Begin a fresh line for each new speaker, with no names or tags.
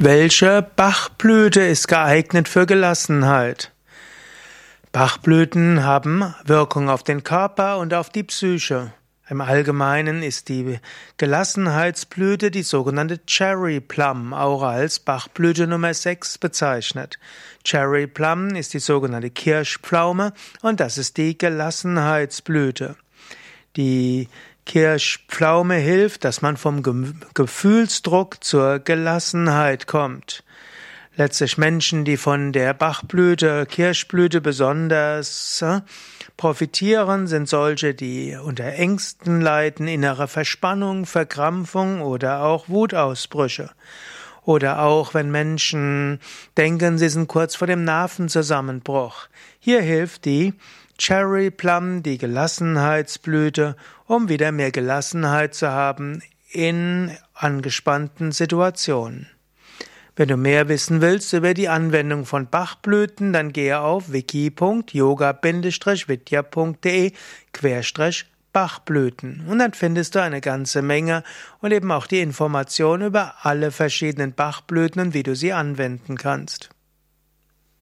Welche Bachblüte ist geeignet für Gelassenheit? Bachblüten haben Wirkung auf den Körper und auf die Psyche. Im Allgemeinen ist die Gelassenheitsblüte die sogenannte Cherry Plum, auch als Bachblüte Nummer 6 bezeichnet. Cherry Plum ist die sogenannte Kirschpflaume und das ist die Gelassenheitsblüte. Die Kirschpflaume hilft, dass man vom Gefühlsdruck zur Gelassenheit kommt. Letztlich Menschen, die von der Bachblüte, Kirschblüte besonders äh, profitieren, sind solche, die unter Ängsten leiden, innere Verspannung, Verkrampfung oder auch Wutausbrüche. Oder auch, wenn Menschen denken, sie sind kurz vor dem Nervenzusammenbruch. Hier hilft die Cherry Plum, die Gelassenheitsblüte, um wieder mehr Gelassenheit zu haben in angespannten Situationen. Wenn du mehr wissen willst über die Anwendung von Bachblüten, dann gehe auf wiki.yoga-vidya.de Bachblüten und dann findest du eine ganze Menge und eben auch die Information über alle verschiedenen Bachblüten und wie du sie anwenden kannst.